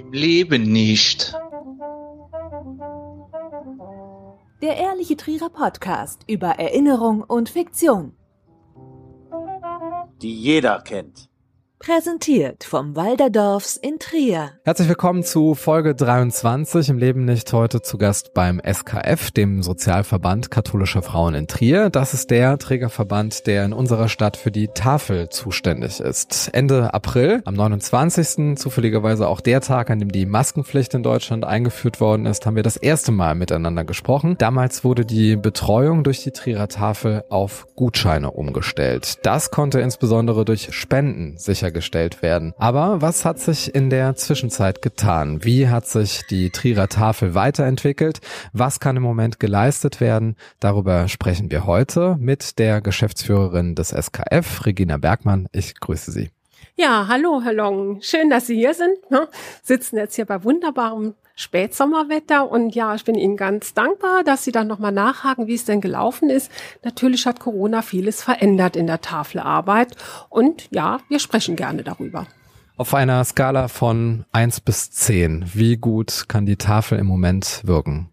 Im Leben nicht. Der Ehrliche Trierer Podcast über Erinnerung und Fiktion. Die jeder kennt. Präsentiert vom Walderdorfs in Trier. Herzlich willkommen zu Folge 23 im Leben nicht heute zu Gast beim SKF, dem Sozialverband katholischer Frauen in Trier. Das ist der Trägerverband, der in unserer Stadt für die Tafel zuständig ist. Ende April, am 29. zufälligerweise auch der Tag, an dem die Maskenpflicht in Deutschland eingeführt worden ist, haben wir das erste Mal miteinander gesprochen. Damals wurde die Betreuung durch die Trierer Tafel auf Gutscheine umgestellt. Das konnte insbesondere durch Spenden sicher sichergestellt werden. Aber was hat sich in der Zwischenzeit getan? Wie hat sich die Trierer Tafel weiterentwickelt? Was kann im Moment geleistet werden? Darüber sprechen wir heute mit der Geschäftsführerin des SKF, Regina Bergmann. Ich grüße Sie. Ja, hallo, Herr Long. Schön, dass Sie hier sind. Ne? Sitzen jetzt hier bei wunderbarem Spätsommerwetter und ja, ich bin Ihnen ganz dankbar, dass Sie dann nochmal nachhaken, wie es denn gelaufen ist. Natürlich hat Corona vieles verändert in der Tafelarbeit und ja, wir sprechen gerne darüber. Auf einer Skala von eins bis zehn, wie gut kann die Tafel im Moment wirken?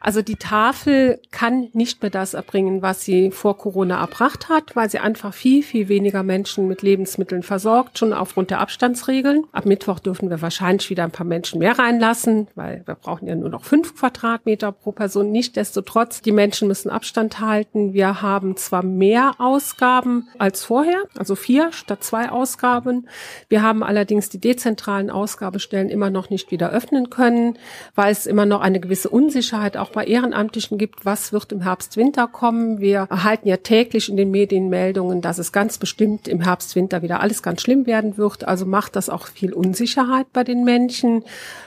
Also die Tafel kann nicht mehr das erbringen, was sie vor Corona erbracht hat, weil sie einfach viel, viel weniger Menschen mit Lebensmitteln versorgt, schon aufgrund der Abstandsregeln. Ab Mittwoch dürfen wir wahrscheinlich wieder ein paar Menschen mehr reinlassen, weil wir brauchen ja nur noch fünf Quadratmeter pro Person. Nichtsdestotrotz, die Menschen müssen Abstand halten. Wir haben zwar mehr Ausgaben als vorher, also vier statt zwei Ausgaben. Wir haben allerdings die dezentralen Ausgabestellen immer noch nicht wieder öffnen können, weil es immer noch eine gewisse Unsicherheit Unsicherheit auch bei Ehrenamtlichen gibt, was wird im Herbst, Winter kommen. Wir erhalten ja täglich in den Medien Meldungen, dass es ganz bestimmt im Herbst, Winter wieder alles ganz schlimm werden wird. Also macht das auch viel Unsicherheit bei den Menschen.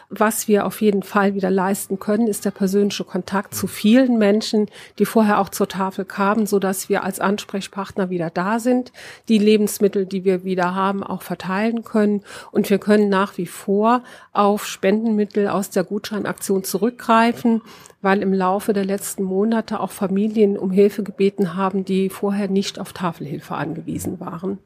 Was wir auf jeden Fall wieder leisten können, ist der persönliche Kontakt zu vielen Menschen, die vorher auch zur Tafel kamen, so dass wir als Ansprechpartner wieder da sind, die Lebensmittel, die wir wieder haben, auch verteilen können. Und wir können nach wie vor auf Spendenmittel aus der Gutscheinaktion zurückgreifen, weil im Laufe der letzten Monate auch Familien um Hilfe gebeten haben, die vorher nicht auf Tafelhilfe angewiesen waren.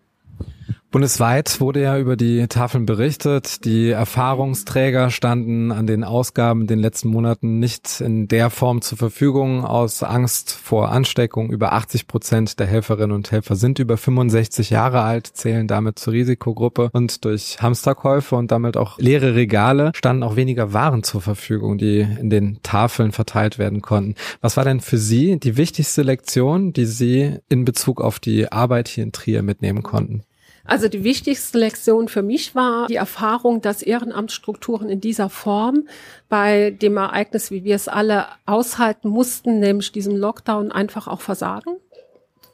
Bundesweit wurde ja über die Tafeln berichtet. Die Erfahrungsträger standen an den Ausgaben in den letzten Monaten nicht in der Form zur Verfügung aus Angst vor Ansteckung. Über 80 Prozent der Helferinnen und Helfer sind über 65 Jahre alt, zählen damit zur Risikogruppe und durch Hamsterkäufe und damit auch leere Regale standen auch weniger Waren zur Verfügung, die in den Tafeln verteilt werden konnten. Was war denn für Sie die wichtigste Lektion, die Sie in Bezug auf die Arbeit hier in Trier mitnehmen konnten? Also die wichtigste Lektion für mich war die Erfahrung, dass Ehrenamtsstrukturen in dieser Form bei dem Ereignis, wie wir es alle aushalten mussten, nämlich diesem Lockdown, einfach auch versagen.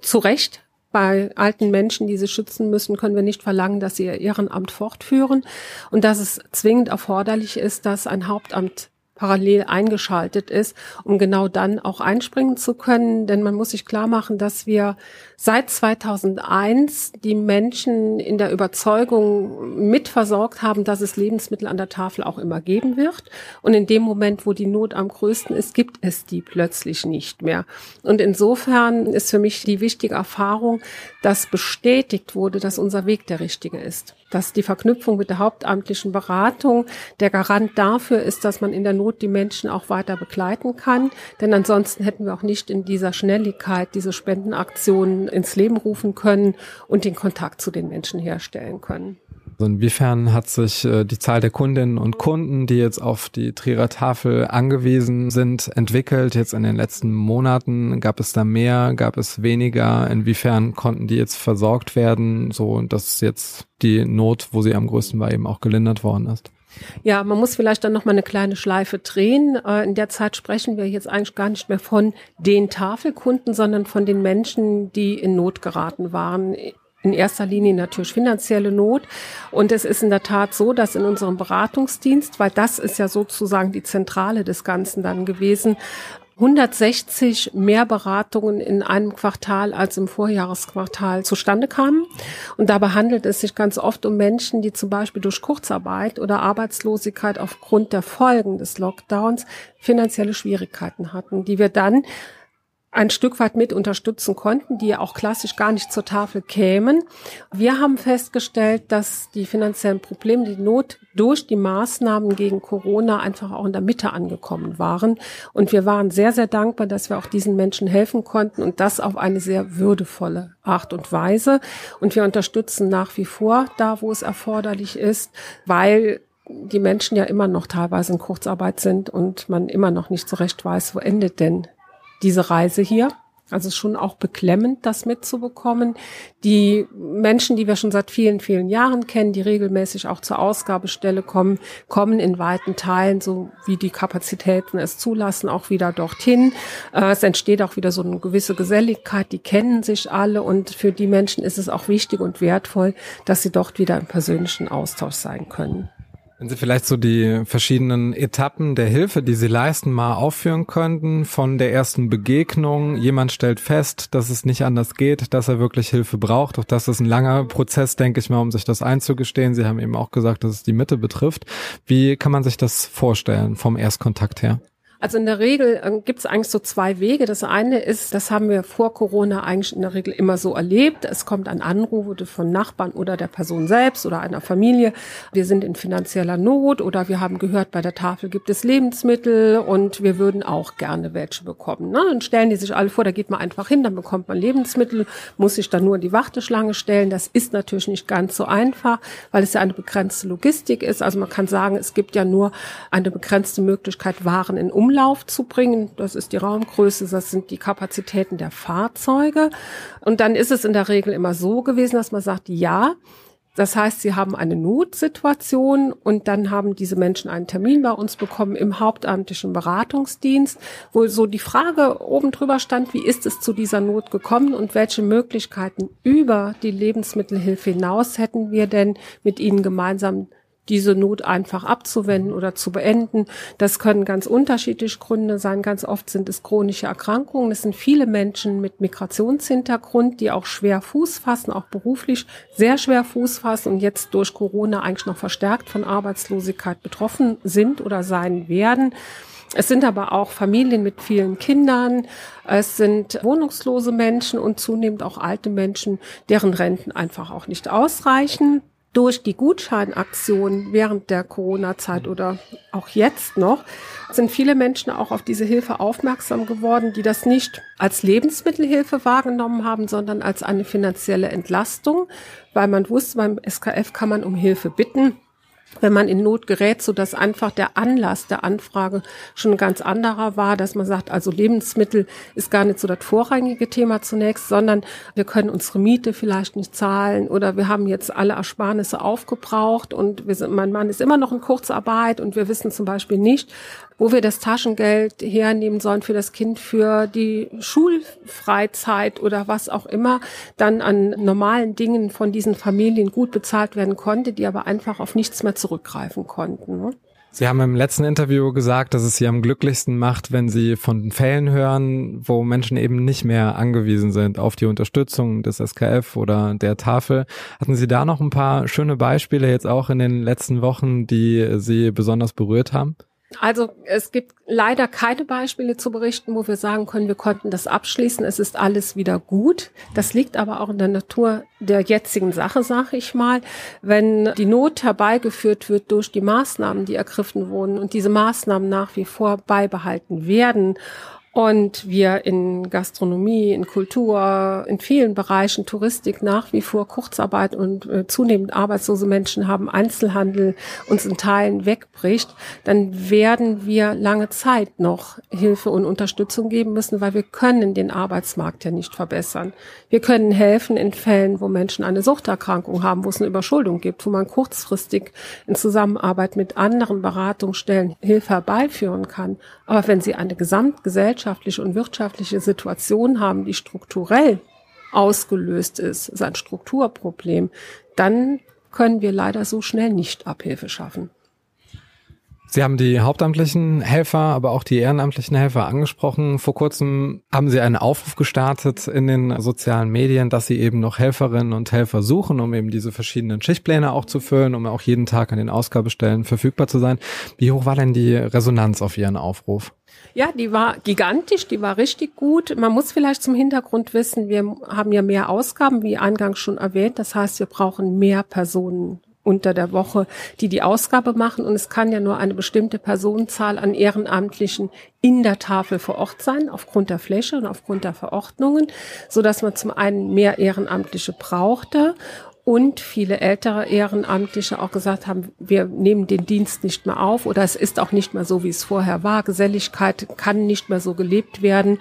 Zu Recht. Bei alten Menschen, die sie schützen müssen, können wir nicht verlangen, dass sie ihr Ehrenamt fortführen und dass es zwingend erforderlich ist, dass ein Hauptamt parallel eingeschaltet ist, um genau dann auch einspringen zu können. Denn man muss sich klar machen, dass wir seit 2001 die Menschen in der Überzeugung mitversorgt haben, dass es Lebensmittel an der Tafel auch immer geben wird. Und in dem Moment, wo die Not am größten ist, gibt es die plötzlich nicht mehr. Und insofern ist für mich die wichtige Erfahrung, dass bestätigt wurde, dass unser Weg der richtige ist dass die Verknüpfung mit der hauptamtlichen Beratung der Garant dafür ist, dass man in der Not die Menschen auch weiter begleiten kann. Denn ansonsten hätten wir auch nicht in dieser Schnelligkeit diese Spendenaktionen ins Leben rufen können und den Kontakt zu den Menschen herstellen können. Also inwiefern hat sich äh, die Zahl der Kundinnen und Kunden, die jetzt auf die Trierer Tafel angewiesen sind, entwickelt? Jetzt in den letzten Monaten gab es da mehr, gab es weniger? Inwiefern konnten die jetzt versorgt werden, so dass jetzt die Not, wo sie am größten war, eben auch gelindert worden ist? Ja, man muss vielleicht dann noch mal eine kleine Schleife drehen. Äh, in der Zeit sprechen wir jetzt eigentlich gar nicht mehr von den Tafelkunden, sondern von den Menschen, die in Not geraten waren in erster Linie natürlich finanzielle Not. Und es ist in der Tat so, dass in unserem Beratungsdienst, weil das ist ja sozusagen die Zentrale des Ganzen dann gewesen, 160 mehr Beratungen in einem Quartal als im Vorjahresquartal zustande kamen. Und dabei handelt es sich ganz oft um Menschen, die zum Beispiel durch Kurzarbeit oder Arbeitslosigkeit aufgrund der Folgen des Lockdowns finanzielle Schwierigkeiten hatten, die wir dann ein Stück weit mit unterstützen konnten, die ja auch klassisch gar nicht zur Tafel kämen. Wir haben festgestellt, dass die finanziellen Probleme, die Not durch die Maßnahmen gegen Corona einfach auch in der Mitte angekommen waren. Und wir waren sehr, sehr dankbar, dass wir auch diesen Menschen helfen konnten und das auf eine sehr würdevolle Art und Weise. Und wir unterstützen nach wie vor da, wo es erforderlich ist, weil die Menschen ja immer noch teilweise in Kurzarbeit sind und man immer noch nicht so recht weiß, wo endet denn diese Reise hier. Also schon auch beklemmend, das mitzubekommen. Die Menschen, die wir schon seit vielen, vielen Jahren kennen, die regelmäßig auch zur Ausgabestelle kommen, kommen in weiten Teilen, so wie die Kapazitäten es zulassen, auch wieder dorthin. Äh, es entsteht auch wieder so eine gewisse Geselligkeit, die kennen sich alle und für die Menschen ist es auch wichtig und wertvoll, dass sie dort wieder im persönlichen Austausch sein können. Wenn Sie vielleicht so die verschiedenen Etappen der Hilfe, die Sie leisten, mal aufführen könnten, von der ersten Begegnung, jemand stellt fest, dass es nicht anders geht, dass er wirklich Hilfe braucht. Auch das ist ein langer Prozess, denke ich mal, um sich das einzugestehen. Sie haben eben auch gesagt, dass es die Mitte betrifft. Wie kann man sich das vorstellen vom Erstkontakt her? Also in der Regel äh, gibt es eigentlich so zwei Wege. Das eine ist, das haben wir vor Corona eigentlich in der Regel immer so erlebt. Es kommt ein Anruf von Nachbarn oder der Person selbst oder einer Familie. Wir sind in finanzieller Not oder wir haben gehört, bei der Tafel gibt es Lebensmittel und wir würden auch gerne welche bekommen. Ne? Dann stellen die sich alle vor, da geht man einfach hin, dann bekommt man Lebensmittel, muss sich dann nur in die Warteschlange stellen. Das ist natürlich nicht ganz so einfach, weil es ja eine begrenzte Logistik ist. Also man kann sagen, es gibt ja nur eine begrenzte Möglichkeit, Waren in Umlauf Umlauf zu bringen. Das ist die Raumgröße, das sind die Kapazitäten der Fahrzeuge. Und dann ist es in der Regel immer so gewesen, dass man sagt, ja, das heißt, sie haben eine Notsituation und dann haben diese Menschen einen Termin bei uns bekommen im hauptamtlichen Beratungsdienst, wo so die Frage oben drüber stand, wie ist es zu dieser Not gekommen und welche Möglichkeiten über die Lebensmittelhilfe hinaus hätten wir denn mit ihnen gemeinsam diese Not einfach abzuwenden oder zu beenden. Das können ganz unterschiedliche Gründe sein. Ganz oft sind es chronische Erkrankungen. Es sind viele Menschen mit Migrationshintergrund, die auch schwer Fuß fassen, auch beruflich sehr schwer Fuß fassen und jetzt durch Corona eigentlich noch verstärkt von Arbeitslosigkeit betroffen sind oder sein werden. Es sind aber auch Familien mit vielen Kindern. Es sind wohnungslose Menschen und zunehmend auch alte Menschen, deren Renten einfach auch nicht ausreichen durch die Gutscheinaktion während der Corona-Zeit oder auch jetzt noch sind viele Menschen auch auf diese Hilfe aufmerksam geworden, die das nicht als Lebensmittelhilfe wahrgenommen haben, sondern als eine finanzielle Entlastung, weil man wusste, beim SKF kann man um Hilfe bitten wenn man in Not gerät, so dass einfach der Anlass der Anfrage schon ein ganz anderer war, dass man sagt, also Lebensmittel ist gar nicht so das vorrangige Thema zunächst, sondern wir können unsere Miete vielleicht nicht zahlen oder wir haben jetzt alle Ersparnisse aufgebraucht und wir sind, mein Mann ist immer noch in Kurzarbeit und wir wissen zum Beispiel nicht, wo wir das Taschengeld hernehmen sollen für das Kind für die Schulfreizeit oder was auch immer dann an normalen Dingen von diesen Familien gut bezahlt werden konnte, die aber einfach auf nichts mehr zurückgreifen konnten. Ne? Sie haben im letzten Interview gesagt, dass es Sie am glücklichsten macht, wenn Sie von Fällen hören, wo Menschen eben nicht mehr angewiesen sind auf die Unterstützung des SKF oder der Tafel. Hatten Sie da noch ein paar schöne Beispiele jetzt auch in den letzten Wochen, die Sie besonders berührt haben? Also es gibt leider keine Beispiele zu berichten, wo wir sagen können, wir konnten das abschließen, es ist alles wieder gut. Das liegt aber auch in der Natur der jetzigen Sache, sage ich mal. Wenn die Not herbeigeführt wird durch die Maßnahmen, die ergriffen wurden und diese Maßnahmen nach wie vor beibehalten werden und wir in Gastronomie, in Kultur, in vielen Bereichen Touristik nach wie vor Kurzarbeit und äh, zunehmend arbeitslose Menschen haben, Einzelhandel uns in Teilen wegbricht, dann werden wir lange Zeit noch Hilfe und Unterstützung geben müssen, weil wir können den Arbeitsmarkt ja nicht verbessern. Wir können helfen in Fällen, wo Menschen eine Suchterkrankung haben, wo es eine Überschuldung gibt, wo man kurzfristig in Zusammenarbeit mit anderen Beratungsstellen Hilfe herbeiführen kann. Aber wenn sie eine Gesamtgesellschaft gesellschaftliche und wirtschaftliche Situation haben, die strukturell ausgelöst ist, ist ein Strukturproblem, dann können wir leider so schnell nicht Abhilfe schaffen. Sie haben die hauptamtlichen Helfer, aber auch die ehrenamtlichen Helfer angesprochen. Vor kurzem haben Sie einen Aufruf gestartet in den sozialen Medien, dass Sie eben noch Helferinnen und Helfer suchen, um eben diese verschiedenen Schichtpläne auch zu füllen, um auch jeden Tag an den Ausgabestellen verfügbar zu sein. Wie hoch war denn die Resonanz auf Ihren Aufruf? Ja, die war gigantisch, die war richtig gut. Man muss vielleicht zum Hintergrund wissen, wir haben ja mehr Ausgaben, wie eingangs schon erwähnt. Das heißt, wir brauchen mehr Personen unter der Woche, die die Ausgabe machen. Und es kann ja nur eine bestimmte Personenzahl an Ehrenamtlichen in der Tafel vor Ort sein, aufgrund der Fläche und aufgrund der Verordnungen, so dass man zum einen mehr Ehrenamtliche brauchte und viele ältere Ehrenamtliche auch gesagt haben, wir nehmen den Dienst nicht mehr auf oder es ist auch nicht mehr so, wie es vorher war. Geselligkeit kann nicht mehr so gelebt werden,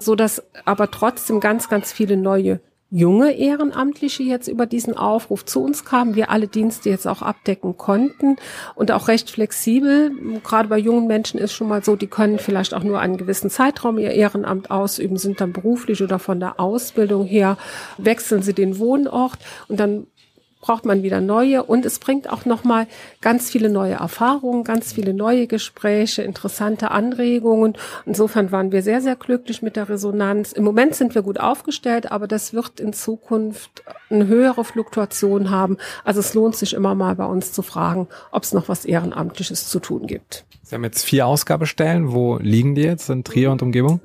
so dass aber trotzdem ganz, ganz viele neue junge Ehrenamtliche jetzt über diesen Aufruf zu uns kamen, wir alle Dienste jetzt auch abdecken konnten und auch recht flexibel. Gerade bei jungen Menschen ist schon mal so, die können vielleicht auch nur einen gewissen Zeitraum ihr Ehrenamt ausüben, sind dann beruflich oder von der Ausbildung her, wechseln sie den Wohnort und dann braucht man wieder neue und es bringt auch noch mal ganz viele neue Erfahrungen, ganz viele neue Gespräche, interessante Anregungen. Insofern waren wir sehr sehr glücklich mit der Resonanz. Im Moment sind wir gut aufgestellt, aber das wird in Zukunft eine höhere Fluktuation haben. Also es lohnt sich immer mal bei uns zu fragen, ob es noch was ehrenamtliches zu tun gibt. Sie haben jetzt vier Ausgabestellen. Wo liegen die jetzt in Trier und Umgebung?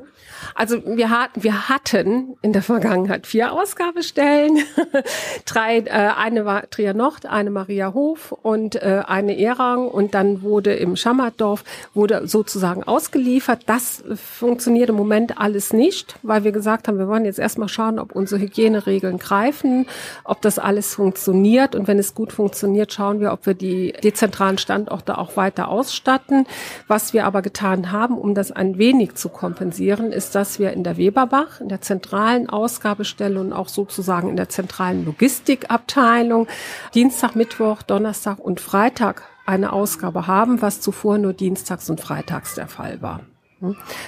Also wir hatten, wir hatten in der Vergangenheit vier Ausgabestellen. Drei, äh, eine war Trier Nord, eine Maria Hof und äh, eine Erang und dann wurde im Schammertdorf wurde sozusagen ausgeliefert. Das funktioniert im Moment alles nicht, weil wir gesagt haben, wir wollen jetzt erstmal schauen, ob unsere Hygieneregeln greifen, ob das alles funktioniert und wenn es gut funktioniert, schauen wir, ob wir die dezentralen Standorte auch weiter ausstatten. Was wir aber getan haben, um das ein wenig zu kompensieren, ist dass wir in der Weberbach, in der zentralen Ausgabestelle und auch sozusagen in der zentralen Logistikabteilung Dienstag, Mittwoch, Donnerstag und Freitag eine Ausgabe haben, was zuvor nur Dienstags und Freitags der Fall war.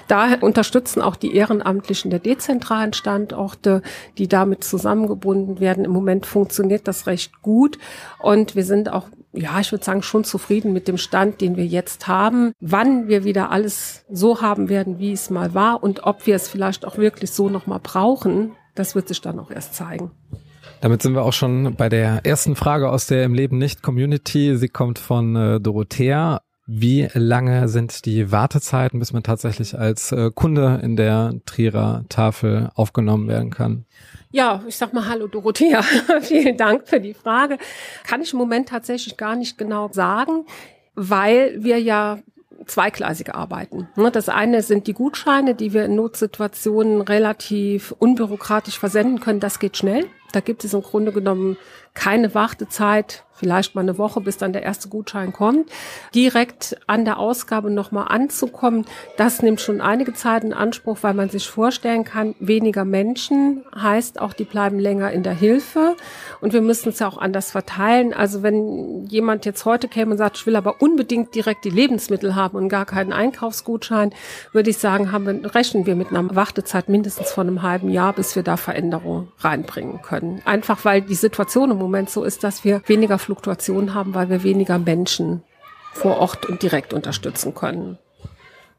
Da unterstützen auch die Ehrenamtlichen der dezentralen Standorte, die damit zusammengebunden werden. Im Moment funktioniert das recht gut und wir sind auch ja, ich würde sagen, schon zufrieden mit dem Stand, den wir jetzt haben. Wann wir wieder alles so haben werden, wie es mal war und ob wir es vielleicht auch wirklich so nochmal brauchen, das wird sich dann auch erst zeigen. Damit sind wir auch schon bei der ersten Frage aus der Im Leben nicht Community. Sie kommt von äh, Dorothea. Wie lange sind die Wartezeiten, bis man tatsächlich als äh, Kunde in der Trierer Tafel aufgenommen werden kann? Ja, ich sag mal Hallo Dorothea. Vielen Dank für die Frage. Kann ich im Moment tatsächlich gar nicht genau sagen, weil wir ja zweigleisig arbeiten. Ne, das eine sind die Gutscheine, die wir in Notsituationen relativ unbürokratisch versenden können. Das geht schnell. Da gibt es im Grunde genommen keine Wartezeit, vielleicht mal eine Woche, bis dann der erste Gutschein kommt. Direkt an der Ausgabe nochmal anzukommen, das nimmt schon einige Zeit in Anspruch, weil man sich vorstellen kann, weniger Menschen heißt auch, die bleiben länger in der Hilfe und wir müssen es ja auch anders verteilen. Also wenn jemand jetzt heute käme und sagt, ich will aber unbedingt direkt die Lebensmittel haben und gar keinen Einkaufsgutschein, würde ich sagen, haben wir, rechnen wir mit einer Wartezeit mindestens von einem halben Jahr, bis wir da Veränderungen reinbringen können. Einfach weil die Situation im Moment so ist, dass wir weniger Fluktuation haben, weil wir weniger Menschen vor Ort und direkt unterstützen können.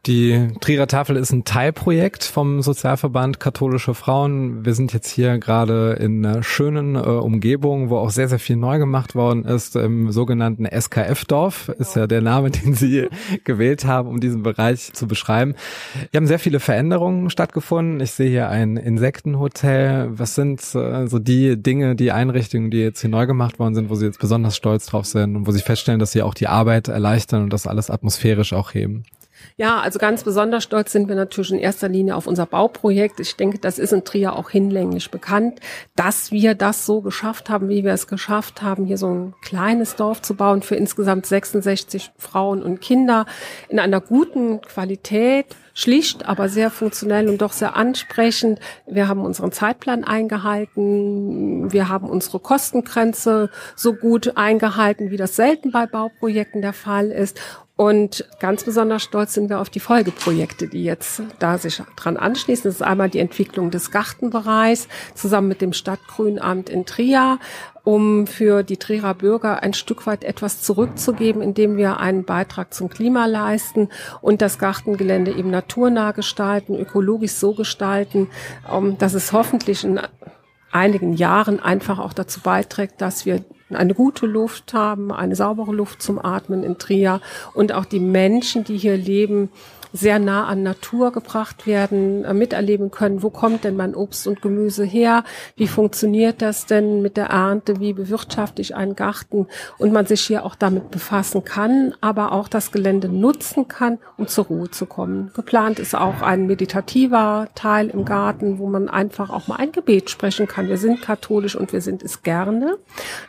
Die Trierer Tafel ist ein Teilprojekt vom Sozialverband Katholische Frauen. Wir sind jetzt hier gerade in einer schönen äh, Umgebung, wo auch sehr, sehr viel neu gemacht worden ist. Im sogenannten SKF-Dorf ist ja der Name, den Sie gewählt haben, um diesen Bereich zu beschreiben. Hier haben sehr viele Veränderungen stattgefunden. Ich sehe hier ein Insektenhotel. Was sind äh, so die Dinge, die Einrichtungen, die jetzt hier neu gemacht worden sind, wo Sie jetzt besonders stolz drauf sind und wo Sie feststellen, dass Sie auch die Arbeit erleichtern und das alles atmosphärisch auch heben? Ja, also ganz besonders stolz sind wir natürlich in erster Linie auf unser Bauprojekt. Ich denke, das ist in Trier auch hinlänglich bekannt, dass wir das so geschafft haben, wie wir es geschafft haben, hier so ein kleines Dorf zu bauen für insgesamt 66 Frauen und Kinder in einer guten Qualität schlicht, aber sehr funktionell und doch sehr ansprechend. Wir haben unseren Zeitplan eingehalten. Wir haben unsere Kostengrenze so gut eingehalten, wie das selten bei Bauprojekten der Fall ist. Und ganz besonders stolz sind wir auf die Folgeprojekte, die jetzt da sich dran anschließen. Das ist einmal die Entwicklung des Gartenbereichs zusammen mit dem Stadtgrünamt in Trier, um für die Trierer Bürger ein Stück weit etwas zurückzugeben, indem wir einen Beitrag zum Klima leisten und das Gartengelände eben naturnah gestalten, ökologisch so gestalten, dass es hoffentlich in einigen Jahren einfach auch dazu beiträgt, dass wir eine gute Luft haben, eine saubere Luft zum Atmen in Trier. Und auch die Menschen, die hier leben, sehr nah an Natur gebracht werden, äh, miterleben können, wo kommt denn mein Obst und Gemüse her, wie funktioniert das denn mit der Ernte, wie bewirtschafte ich einen Garten und man sich hier auch damit befassen kann, aber auch das Gelände nutzen kann, um zur Ruhe zu kommen. Geplant ist auch ein meditativer Teil im Garten, wo man einfach auch mal ein Gebet sprechen kann. Wir sind katholisch und wir sind es gerne.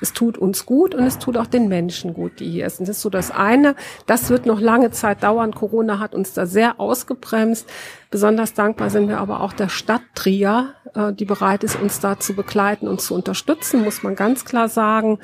Es tut uns gut und es tut auch den Menschen gut, die hier sind. Das ist so das eine. Das wird noch lange Zeit dauern. Corona hat uns da sehr ausgebremst. Besonders dankbar sind wir aber auch der Stadt Trier, äh, die bereit ist, uns da zu begleiten und zu unterstützen, muss man ganz klar sagen.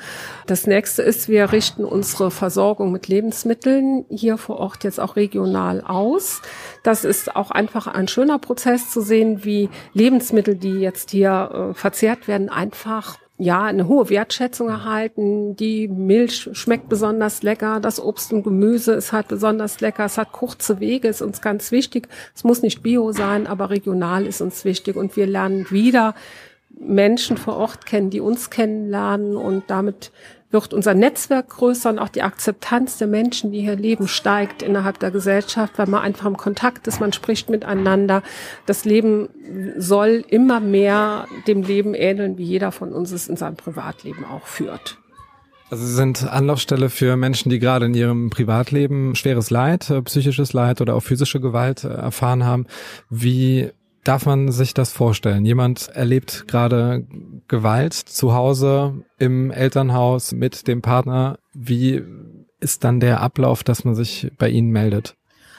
Das nächste ist, wir richten unsere Versorgung mit Lebensmitteln hier vor Ort jetzt auch regional aus. Das ist auch einfach ein schöner Prozess zu sehen, wie Lebensmittel, die jetzt hier äh, verzehrt werden, einfach ja, eine hohe Wertschätzung erhalten. Die Milch schmeckt besonders lecker, das Obst und Gemüse ist halt besonders lecker, es hat kurze Wege, ist uns ganz wichtig. Es muss nicht bio sein, aber regional ist uns wichtig und wir lernen wieder Menschen vor Ort kennen, die uns kennenlernen und damit wird unser Netzwerk größer und auch die Akzeptanz der Menschen, die hier leben, steigt innerhalb der Gesellschaft, weil man einfach im Kontakt ist, man spricht miteinander. Das Leben soll immer mehr dem Leben ähneln, wie jeder von uns es in seinem Privatleben auch führt. Also Sie sind Anlaufstelle für Menschen, die gerade in ihrem Privatleben schweres Leid, äh, psychisches Leid oder auch physische Gewalt äh, erfahren haben. Wie darf man sich das vorstellen? Jemand erlebt gerade Gewalt zu Hause im Elternhaus mit dem Partner. Wie ist dann der Ablauf, dass man sich bei Ihnen meldet?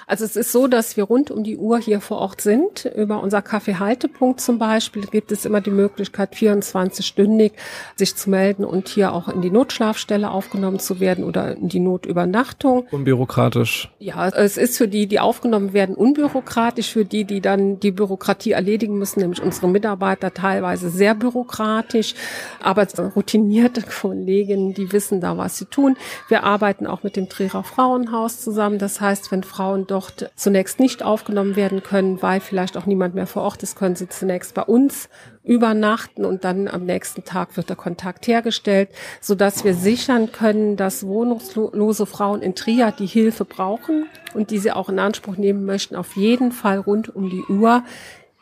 Also es ist so, dass wir rund um die Uhr hier vor Ort sind. Über unser Kaffeehaltepunkt zum Beispiel gibt es immer die Möglichkeit, 24-stündig sich zu melden und hier auch in die Notschlafstelle aufgenommen zu werden oder in die Notübernachtung. Unbürokratisch. Ja, es ist für die, die aufgenommen werden, unbürokratisch. Für die, die dann die Bürokratie erledigen müssen, nämlich unsere Mitarbeiter teilweise sehr bürokratisch. Aber routinierte Kolleginnen, die wissen da, was sie tun. Wir arbeiten auch mit dem Trierer Frauenhaus zusammen. Das heißt, wenn Frauen dort zunächst nicht aufgenommen werden können, weil vielleicht auch niemand mehr vor Ort ist, können sie zunächst bei uns übernachten und dann am nächsten Tag wird der Kontakt hergestellt, so dass wir sichern können, dass wohnungslose Frauen in Trier, die Hilfe brauchen und die sie auch in Anspruch nehmen möchten, auf jeden Fall rund um die Uhr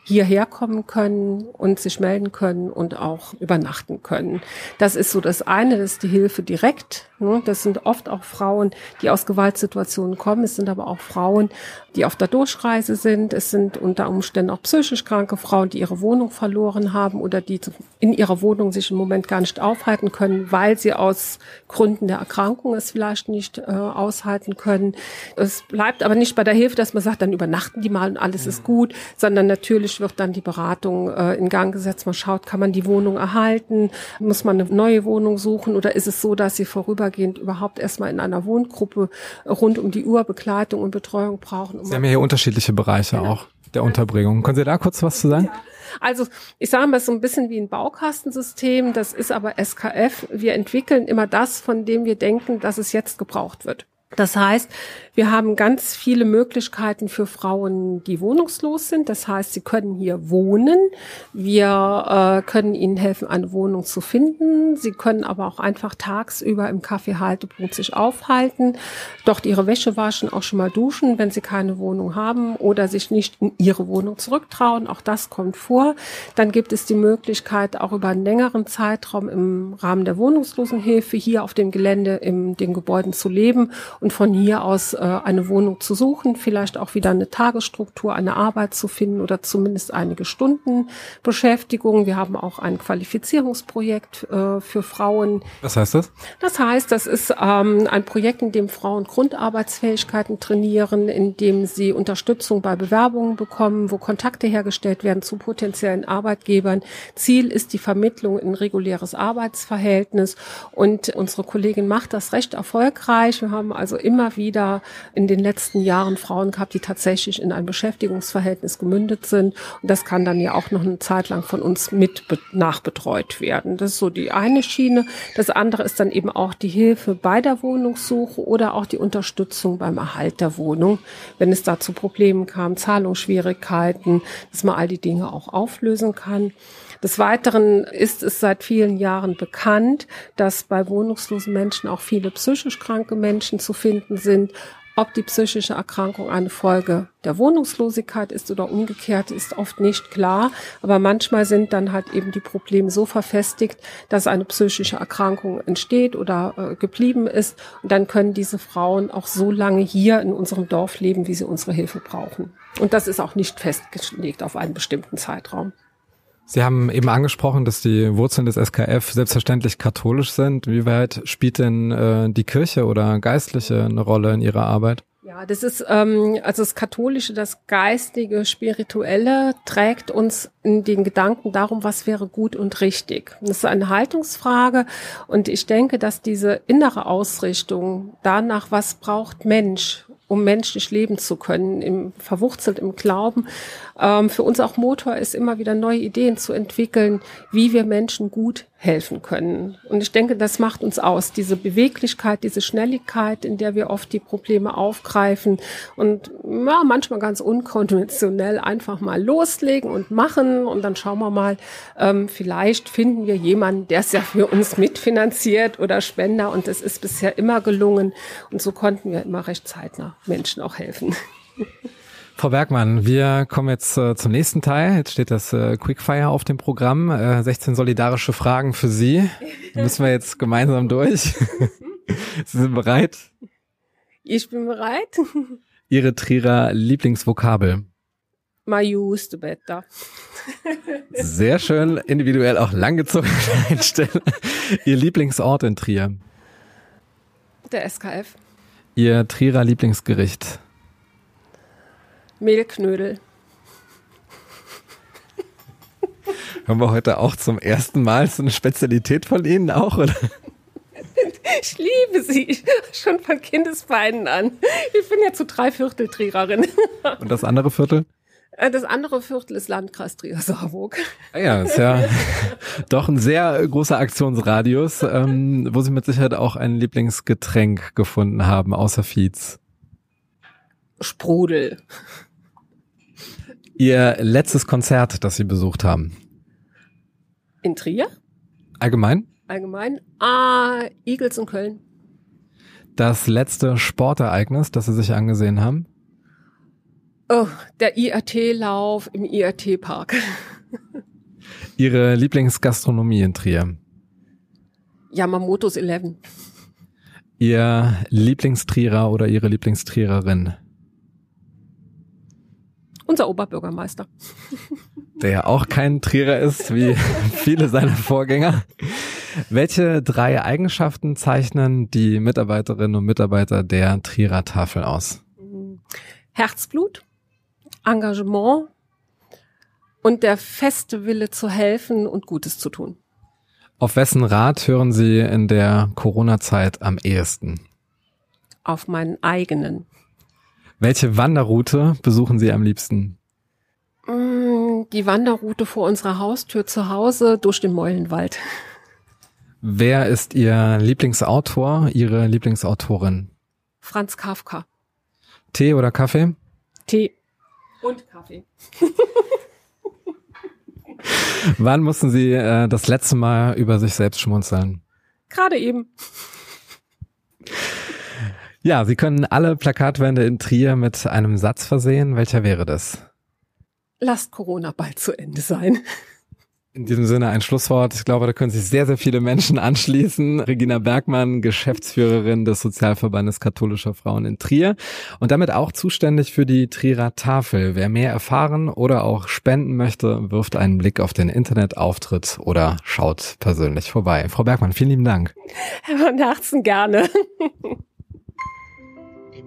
hierher kommen können und sich melden können und auch übernachten können. Das ist so das eine, das ist die Hilfe direkt. Ne? Das sind oft auch Frauen, die aus Gewaltsituationen kommen. Es sind aber auch Frauen, die auf der Durchreise sind. Es sind unter Umständen auch psychisch kranke Frauen, die ihre Wohnung verloren haben oder die in ihrer Wohnung sich im Moment gar nicht aufhalten können, weil sie aus Gründen der Erkrankung es vielleicht nicht äh, aushalten können. Es bleibt aber nicht bei der Hilfe, dass man sagt, dann übernachten die mal und alles ist gut, sondern natürlich Tisch wird dann die Beratung äh, in Gang gesetzt. Man schaut, kann man die Wohnung erhalten? Muss man eine neue Wohnung suchen? Oder ist es so, dass Sie vorübergehend überhaupt erstmal in einer Wohngruppe rund um die Uhr Begleitung und Betreuung brauchen? Um Sie haben ja hier unterschiedliche Bereiche genau. auch der Unterbringung. Können Sie da kurz was zu sagen? Ja. Also ich sage mal so ein bisschen wie ein Baukastensystem. Das ist aber SKF. Wir entwickeln immer das, von dem wir denken, dass es jetzt gebraucht wird. Das heißt, wir haben ganz viele Möglichkeiten für Frauen, die wohnungslos sind. Das heißt, sie können hier wohnen. Wir äh, können ihnen helfen, eine Wohnung zu finden. Sie können aber auch einfach tagsüber im Kaffeehaltepunkt sich aufhalten, dort ihre Wäsche waschen, auch schon mal duschen, wenn sie keine Wohnung haben oder sich nicht in ihre Wohnung zurücktrauen. Auch das kommt vor. Dann gibt es die Möglichkeit, auch über einen längeren Zeitraum im Rahmen der Wohnungslosenhilfe hier auf dem Gelände in den Gebäuden zu leben und von hier aus äh, eine Wohnung zu suchen, vielleicht auch wieder eine Tagesstruktur, eine Arbeit zu finden oder zumindest einige Stunden Beschäftigung. Wir haben auch ein Qualifizierungsprojekt äh, für Frauen. Was heißt das? Das heißt, das ist ähm, ein Projekt, in dem Frauen Grundarbeitsfähigkeiten trainieren, in dem sie Unterstützung bei Bewerbungen bekommen, wo Kontakte hergestellt werden zu potenziellen Arbeitgebern. Ziel ist die Vermittlung in reguläres Arbeitsverhältnis und unsere Kollegin macht das recht erfolgreich. Wir haben also also immer wieder in den letzten Jahren Frauen gehabt, die tatsächlich in ein Beschäftigungsverhältnis gemündet sind. Und das kann dann ja auch noch eine Zeit lang von uns mit nachbetreut werden. Das ist so die eine Schiene. Das andere ist dann eben auch die Hilfe bei der Wohnungssuche oder auch die Unterstützung beim Erhalt der Wohnung, wenn es da zu Problemen kam, Zahlungsschwierigkeiten, dass man all die Dinge auch auflösen kann. Des Weiteren ist es seit vielen Jahren bekannt, dass bei wohnungslosen Menschen auch viele psychisch kranke Menschen zu finden sind. Ob die psychische Erkrankung eine Folge der Wohnungslosigkeit ist oder umgekehrt, ist oft nicht klar. Aber manchmal sind dann halt eben die Probleme so verfestigt, dass eine psychische Erkrankung entsteht oder äh, geblieben ist. Und dann können diese Frauen auch so lange hier in unserem Dorf leben, wie sie unsere Hilfe brauchen. Und das ist auch nicht festgelegt auf einen bestimmten Zeitraum. Sie haben eben angesprochen, dass die Wurzeln des SKF selbstverständlich katholisch sind. Wie weit spielt denn äh, die Kirche oder Geistliche eine Rolle in Ihrer Arbeit? Ja, das ist ähm, also das Katholische, das Geistige, Spirituelle trägt uns in den Gedanken darum, was wäre gut und richtig. Das ist eine Haltungsfrage und ich denke, dass diese innere Ausrichtung danach, was braucht Mensch um menschlich leben zu können, im, verwurzelt im Glauben. Ähm, für uns auch Motor ist immer wieder neue Ideen zu entwickeln, wie wir Menschen gut helfen können. Und ich denke, das macht uns aus, diese Beweglichkeit, diese Schnelligkeit, in der wir oft die Probleme aufgreifen und ja, manchmal ganz unkonventionell einfach mal loslegen und machen und dann schauen wir mal, ähm, vielleicht finden wir jemanden, der es ja für uns mitfinanziert oder Spender und das ist bisher immer gelungen und so konnten wir immer recht zeitnah Menschen auch helfen. Frau Bergmann, wir kommen jetzt äh, zum nächsten Teil. Jetzt steht das äh, Quickfire auf dem Programm. Äh, 16 solidarische Fragen für Sie. Da müssen wir jetzt gemeinsam durch. Sie sind bereit? Ich bin bereit. Ihre Trierer Lieblingsvokabel? Majus better. Sehr schön, individuell auch langgezogen einstellen. Ihr Lieblingsort in Trier? Der SKF. Ihr Trierer Lieblingsgericht? Mehlknödel. Haben wir heute auch zum ersten Mal so eine Spezialität von Ihnen auch, oder? Ich liebe sie schon von Kindesbeinen an. Ich bin ja zu drei Viertel Triererin. Und das andere Viertel? Äh, das andere Viertel ist Landkreis Trier-Saarburg. Ah ja, ist ja doch ein sehr großer Aktionsradius, ähm, wo Sie mit Sicherheit auch ein Lieblingsgetränk gefunden haben, außer Fietz. Sprudel. Ihr letztes Konzert, das Sie besucht haben? In Trier? Allgemein? Allgemein. Ah, Eagles in Köln. Das letzte Sportereignis, das Sie sich angesehen haben? Oh, der IAT-Lauf im IAT-Park. Ihre Lieblingsgastronomie in Trier? Yamamoto's 11. Ihr Lieblingstrierer oder Ihre Lieblingstriererin? Unser Oberbürgermeister. Der ja auch kein Trierer ist, wie viele seiner Vorgänger. Welche drei Eigenschaften zeichnen die Mitarbeiterinnen und Mitarbeiter der Trierer Tafel aus? Herzblut, Engagement und der feste Wille zu helfen und Gutes zu tun. Auf wessen Rat hören Sie in der Corona-Zeit am ehesten? Auf meinen eigenen. Welche Wanderroute besuchen Sie am liebsten? Mm, die Wanderroute vor unserer Haustür zu Hause durch den Meulenwald. Wer ist Ihr Lieblingsautor, Ihre Lieblingsautorin? Franz Kafka. Tee oder Kaffee? Tee. Und Kaffee. Wann mussten Sie äh, das letzte Mal über sich selbst schmunzeln? Gerade eben. Ja, Sie können alle Plakatwände in Trier mit einem Satz versehen. Welcher wäre das? Lasst Corona bald zu Ende sein. In diesem Sinne ein Schlusswort. Ich glaube, da können sich sehr, sehr viele Menschen anschließen. Regina Bergmann, Geschäftsführerin des Sozialverbandes katholischer Frauen in Trier und damit auch zuständig für die Trierer Tafel. Wer mehr erfahren oder auch spenden möchte, wirft einen Blick auf den Internetauftritt oder schaut persönlich vorbei. Frau Bergmann, vielen lieben Dank. Von Herzen gerne.